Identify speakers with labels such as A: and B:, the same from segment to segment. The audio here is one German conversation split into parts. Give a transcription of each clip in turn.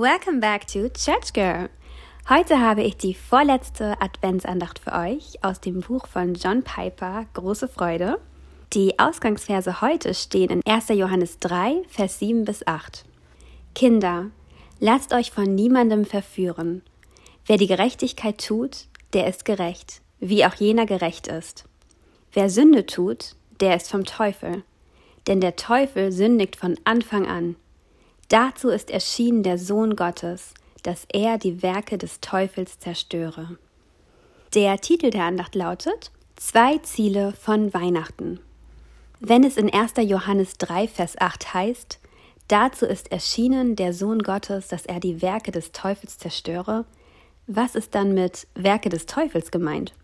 A: Welcome back to Church Girl. Heute habe ich die vorletzte Adventsandacht für euch aus dem Buch von John Piper, Große Freude. Die Ausgangsverse heute stehen in 1. Johannes 3, Vers 7 bis 8. Kinder, lasst euch von niemandem verführen. Wer die Gerechtigkeit tut, der ist gerecht, wie auch jener gerecht ist. Wer Sünde tut, der ist vom Teufel. Denn der Teufel sündigt von Anfang an. Dazu ist erschienen der Sohn Gottes, dass er die Werke des Teufels zerstöre. Der Titel der Andacht lautet Zwei Ziele von Weihnachten. Wenn es in 1. Johannes 3, Vers 8 heißt, dazu ist erschienen der Sohn Gottes, dass er die Werke des Teufels zerstöre, was ist dann mit Werke des Teufels gemeint?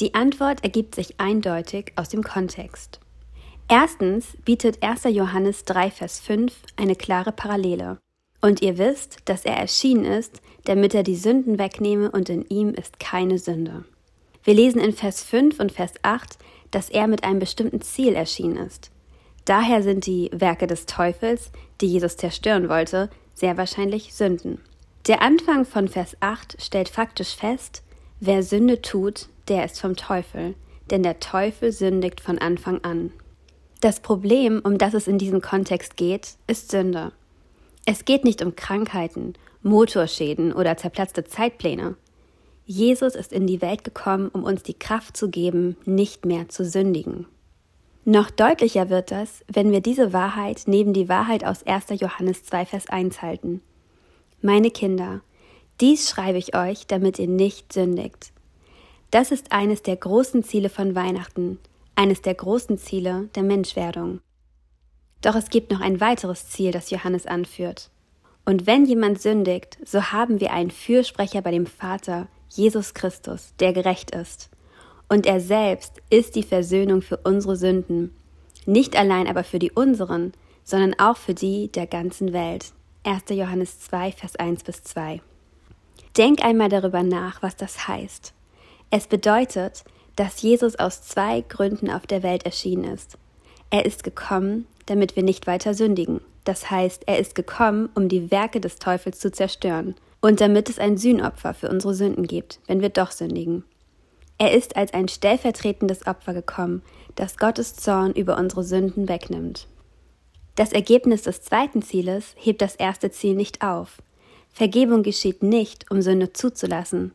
A: Die Antwort ergibt sich eindeutig aus dem Kontext. Erstens bietet 1. Johannes 3, Vers 5 eine klare Parallele. Und ihr wisst, dass er erschienen ist, damit er die Sünden wegnehme und in ihm ist keine Sünde. Wir lesen in Vers 5 und Vers 8, dass er mit einem bestimmten Ziel erschienen ist. Daher sind die Werke des Teufels, die Jesus zerstören wollte, sehr wahrscheinlich Sünden. Der Anfang von Vers 8 stellt faktisch fest, wer Sünde tut, der ist vom Teufel, denn der Teufel sündigt von Anfang an. Das Problem, um das es in diesem Kontext geht, ist Sünde. Es geht nicht um Krankheiten, Motorschäden oder zerplatzte Zeitpläne. Jesus ist in die Welt gekommen, um uns die Kraft zu geben, nicht mehr zu sündigen. Noch deutlicher wird das, wenn wir diese Wahrheit neben die Wahrheit aus 1. Johannes 2, Vers 1 halten. Meine Kinder, dies schreibe ich euch, damit ihr nicht sündigt. Das ist eines der großen Ziele von Weihnachten, eines der großen Ziele der Menschwerdung. Doch es gibt noch ein weiteres Ziel, das Johannes anführt. Und wenn jemand sündigt, so haben wir einen Fürsprecher bei dem Vater, Jesus Christus, der gerecht ist. Und er selbst ist die Versöhnung für unsere Sünden, nicht allein aber für die unseren, sondern auch für die der ganzen Welt. 1. Johannes 2, Vers 1 bis 2. Denk einmal darüber nach, was das heißt. Es bedeutet, dass Jesus aus zwei Gründen auf der Welt erschienen ist. Er ist gekommen, damit wir nicht weiter sündigen. Das heißt, er ist gekommen, um die Werke des Teufels zu zerstören und damit es ein Sühnopfer für unsere Sünden gibt, wenn wir doch sündigen. Er ist als ein stellvertretendes Opfer gekommen, das Gottes Zorn über unsere Sünden wegnimmt. Das Ergebnis des zweiten Zieles hebt das erste Ziel nicht auf. Vergebung geschieht nicht, um Sünde zuzulassen.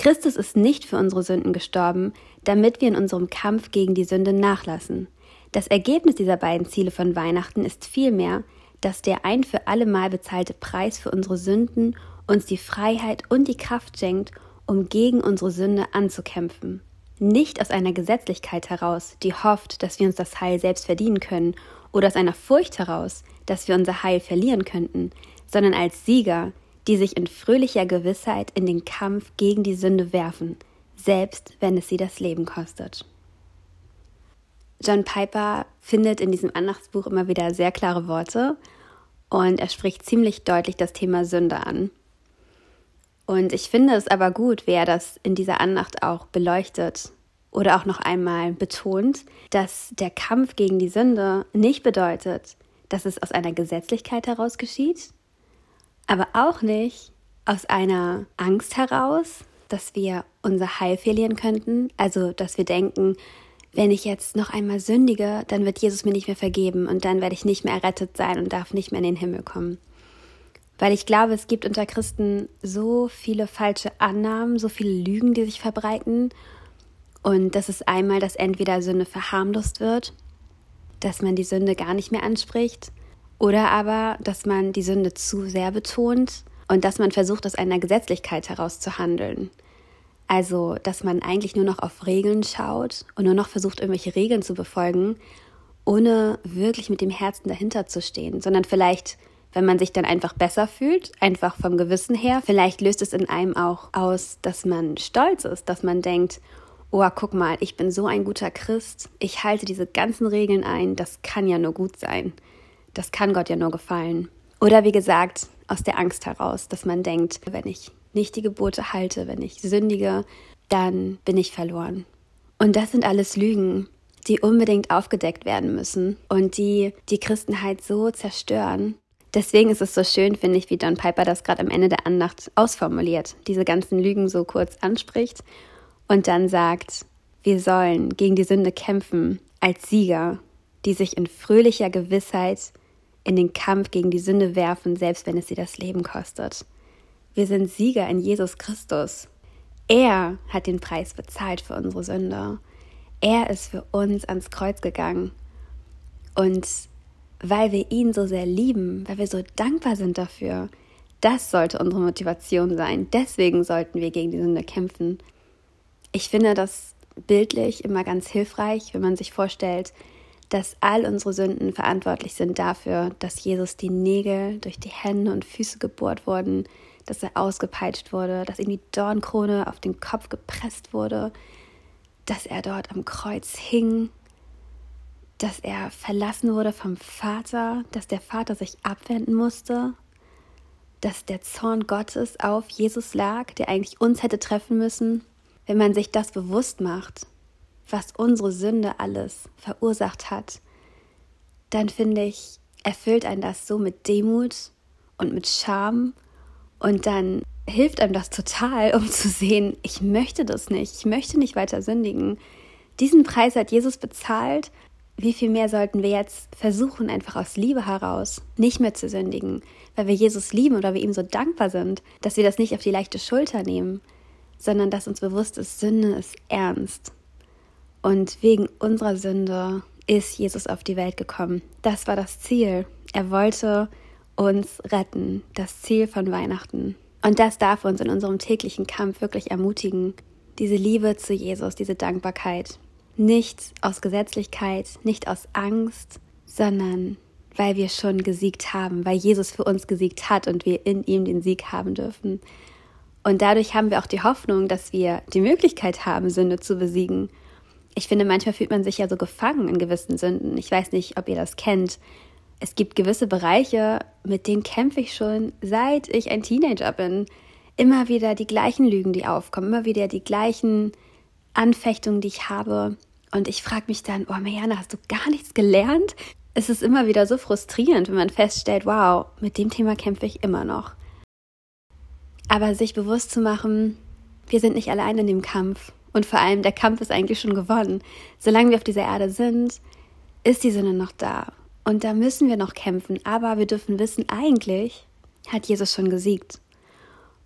A: Christus ist nicht für unsere Sünden gestorben, damit wir in unserem Kampf gegen die Sünde nachlassen. Das Ergebnis dieser beiden Ziele von Weihnachten ist vielmehr, dass der ein für allemal bezahlte Preis für unsere Sünden uns die Freiheit und die Kraft schenkt, um gegen unsere Sünde anzukämpfen. Nicht aus einer Gesetzlichkeit heraus, die hofft, dass wir uns das Heil selbst verdienen können, oder aus einer Furcht heraus, dass wir unser Heil verlieren könnten, sondern als Sieger, die sich in fröhlicher Gewissheit in den Kampf gegen die Sünde werfen, selbst wenn es sie das Leben kostet. John Piper findet in diesem Andachtsbuch immer wieder sehr klare Worte und er spricht ziemlich deutlich das Thema Sünde an. Und ich finde es aber gut, wer das in dieser Andacht auch beleuchtet oder auch noch einmal betont, dass der Kampf gegen die Sünde nicht bedeutet, dass es aus einer Gesetzlichkeit heraus geschieht, aber auch nicht aus einer Angst heraus, dass wir unser Heil verlieren könnten, also dass wir denken, wenn ich jetzt noch einmal sündige, dann wird Jesus mir nicht mehr vergeben und dann werde ich nicht mehr errettet sein und darf nicht mehr in den Himmel kommen. Weil ich glaube, es gibt unter Christen so viele falsche Annahmen, so viele Lügen, die sich verbreiten. Und das ist einmal, dass entweder Sünde verharmlost wird, dass man die Sünde gar nicht mehr anspricht, oder aber, dass man die Sünde zu sehr betont und dass man versucht, aus einer Gesetzlichkeit heraus zu handeln. Also, dass man eigentlich nur noch auf Regeln schaut und nur noch versucht, irgendwelche Regeln zu befolgen, ohne wirklich mit dem Herzen dahinter zu stehen, sondern vielleicht, wenn man sich dann einfach besser fühlt, einfach vom Gewissen her, vielleicht löst es in einem auch aus, dass man stolz ist, dass man denkt, oh, guck mal, ich bin so ein guter Christ, ich halte diese ganzen Regeln ein, das kann ja nur gut sein. Das kann Gott ja nur gefallen. Oder wie gesagt, aus der Angst heraus, dass man denkt, wenn ich nicht die Gebote halte, wenn ich sündige, dann bin ich verloren. Und das sind alles Lügen, die unbedingt aufgedeckt werden müssen und die die Christenheit so zerstören, Deswegen ist es so schön, finde ich, wie John Piper das gerade am Ende der Andacht ausformuliert, diese ganzen Lügen so kurz anspricht und dann sagt, wir sollen gegen die Sünde kämpfen als Sieger, die sich in fröhlicher Gewissheit in den Kampf gegen die Sünde werfen, selbst wenn es sie das Leben kostet. Wir sind Sieger in Jesus Christus. Er hat den Preis bezahlt für unsere Sünde. Er ist für uns ans Kreuz gegangen. Und weil wir ihn so sehr lieben, weil wir so dankbar sind dafür, das sollte unsere Motivation sein. Deswegen sollten wir gegen die Sünde kämpfen. Ich finde das bildlich immer ganz hilfreich, wenn man sich vorstellt, dass all unsere Sünden verantwortlich sind dafür, dass Jesus die Nägel durch die Hände und Füße gebohrt wurden, dass er ausgepeitscht wurde, dass ihm die Dornkrone auf den Kopf gepresst wurde, dass er dort am Kreuz hing, dass er verlassen wurde vom Vater, dass der Vater sich abwenden musste, dass der Zorn Gottes auf Jesus lag, der eigentlich uns hätte treffen müssen. Wenn man sich das bewusst macht, was unsere Sünde alles verursacht hat, dann finde ich, erfüllt einen das so mit Demut und mit Scham und dann hilft einem das total, um zu sehen, ich möchte das nicht, ich möchte nicht weiter sündigen. Diesen Preis hat Jesus bezahlt. Wie viel mehr sollten wir jetzt versuchen, einfach aus Liebe heraus nicht mehr zu sündigen, weil wir Jesus lieben oder wir ihm so dankbar sind, dass wir das nicht auf die leichte Schulter nehmen, sondern dass uns bewusst ist, Sünde ist ernst. Und wegen unserer Sünde ist Jesus auf die Welt gekommen. Das war das Ziel. Er wollte uns retten, das Ziel von Weihnachten. Und das darf uns in unserem täglichen Kampf wirklich ermutigen. Diese Liebe zu Jesus, diese Dankbarkeit. Nicht aus Gesetzlichkeit, nicht aus Angst, sondern weil wir schon gesiegt haben, weil Jesus für uns gesiegt hat und wir in ihm den Sieg haben dürfen. Und dadurch haben wir auch die Hoffnung, dass wir die Möglichkeit haben, Sünde zu besiegen ich finde, manchmal fühlt man sich ja so gefangen in gewissen Sünden. Ich weiß nicht, ob ihr das kennt. Es gibt gewisse Bereiche, mit denen kämpfe ich schon seit ich ein Teenager bin. Immer wieder die gleichen Lügen, die aufkommen, immer wieder die gleichen Anfechtungen, die ich habe. Und ich frage mich dann, oh Marianne, hast du gar nichts gelernt? Es ist immer wieder so frustrierend, wenn man feststellt, wow, mit dem Thema kämpfe ich immer noch. Aber sich bewusst zu machen, wir sind nicht allein in dem Kampf und vor allem, der Kampf ist eigentlich schon gewonnen. Solange wir auf dieser Erde sind, ist die Sünde noch da. Und da müssen wir noch kämpfen. Aber wir dürfen wissen, eigentlich hat Jesus schon gesiegt.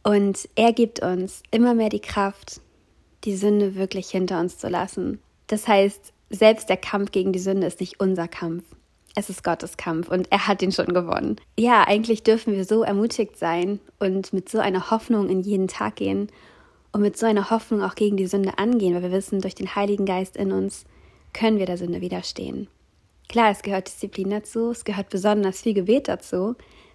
A: Und er gibt uns immer mehr die Kraft, die Sünde wirklich hinter uns zu lassen. Das heißt, selbst der Kampf gegen die Sünde ist nicht unser Kampf. Es ist Gottes Kampf und er hat ihn schon gewonnen. Ja, eigentlich dürfen wir so ermutigt sein und mit so einer Hoffnung in jeden Tag gehen und mit so einer Hoffnung auch gegen die Sünde angehen, weil wir wissen, durch den Heiligen Geist in uns können wir der Sünde widerstehen. Klar, es gehört Disziplin dazu, es gehört besonders viel Gebet dazu,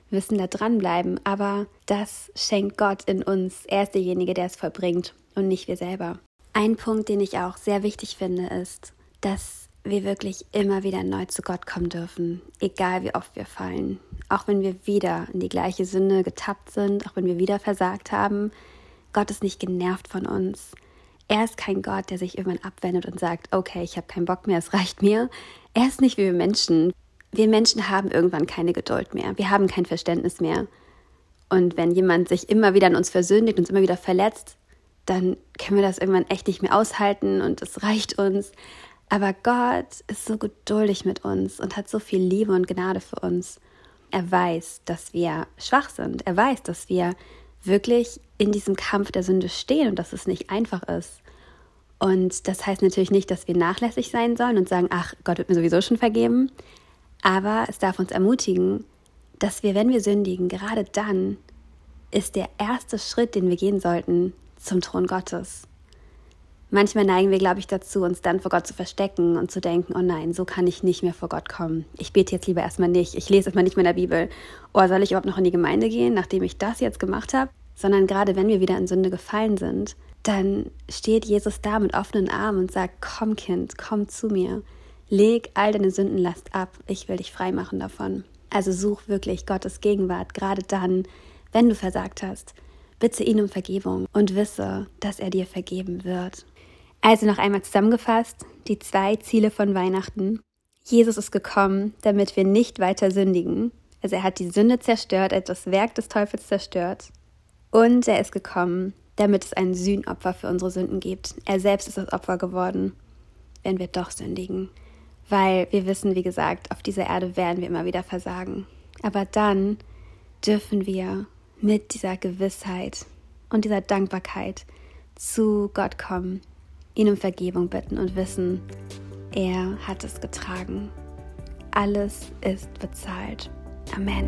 A: wir müssen da dranbleiben, aber das schenkt Gott in uns. Er ist derjenige, der es vollbringt und nicht wir selber. Ein Punkt, den ich auch sehr wichtig finde, ist, dass wir wirklich immer wieder neu zu Gott kommen dürfen, egal wie oft wir fallen. Auch wenn wir wieder in die gleiche Sünde getappt sind, auch wenn wir wieder versagt haben, Gott ist nicht genervt von uns. Er ist kein Gott, der sich irgendwann abwendet und sagt, okay, ich habe keinen Bock mehr, es reicht mir. Er ist nicht wie wir Menschen. Wir Menschen haben irgendwann keine Geduld mehr. Wir haben kein Verständnis mehr. Und wenn jemand sich immer wieder an uns versündigt, uns immer wieder verletzt, dann können wir das irgendwann echt nicht mehr aushalten und es reicht uns. Aber Gott ist so geduldig mit uns und hat so viel Liebe und Gnade für uns. Er weiß, dass wir schwach sind. Er weiß, dass wir wirklich in diesem Kampf der Sünde stehen und dass es nicht einfach ist. Und das heißt natürlich nicht, dass wir nachlässig sein sollen und sagen, ach, Gott wird mir sowieso schon vergeben. Aber es darf uns ermutigen, dass wir, wenn wir sündigen, gerade dann ist der erste Schritt, den wir gehen sollten, zum Thron Gottes. Manchmal neigen wir, glaube ich, dazu, uns dann vor Gott zu verstecken und zu denken, oh nein, so kann ich nicht mehr vor Gott kommen. Ich bete jetzt lieber erstmal nicht. Ich lese erstmal nicht mehr in der Bibel. Oder soll ich überhaupt noch in die Gemeinde gehen, nachdem ich das jetzt gemacht habe? sondern gerade wenn wir wieder in Sünde gefallen sind, dann steht Jesus da mit offenen Armen und sagt, komm Kind, komm zu mir, leg all deine Sündenlast ab, ich will dich frei machen davon. Also such wirklich Gottes Gegenwart, gerade dann, wenn du versagt hast. Bitte ihn um Vergebung und wisse, dass er dir vergeben wird. Also noch einmal zusammengefasst, die zwei Ziele von Weihnachten. Jesus ist gekommen, damit wir nicht weiter sündigen. Also er hat die Sünde zerstört, er hat das Werk des Teufels zerstört. Und er ist gekommen, damit es ein Sühnopfer für unsere Sünden gibt. Er selbst ist das Opfer geworden, wenn wir doch sündigen. Weil wir wissen, wie gesagt, auf dieser Erde werden wir immer wieder versagen. Aber dann dürfen wir mit dieser Gewissheit und dieser Dankbarkeit zu Gott kommen, ihn um Vergebung bitten und wissen, er hat es getragen. Alles ist bezahlt. Amen.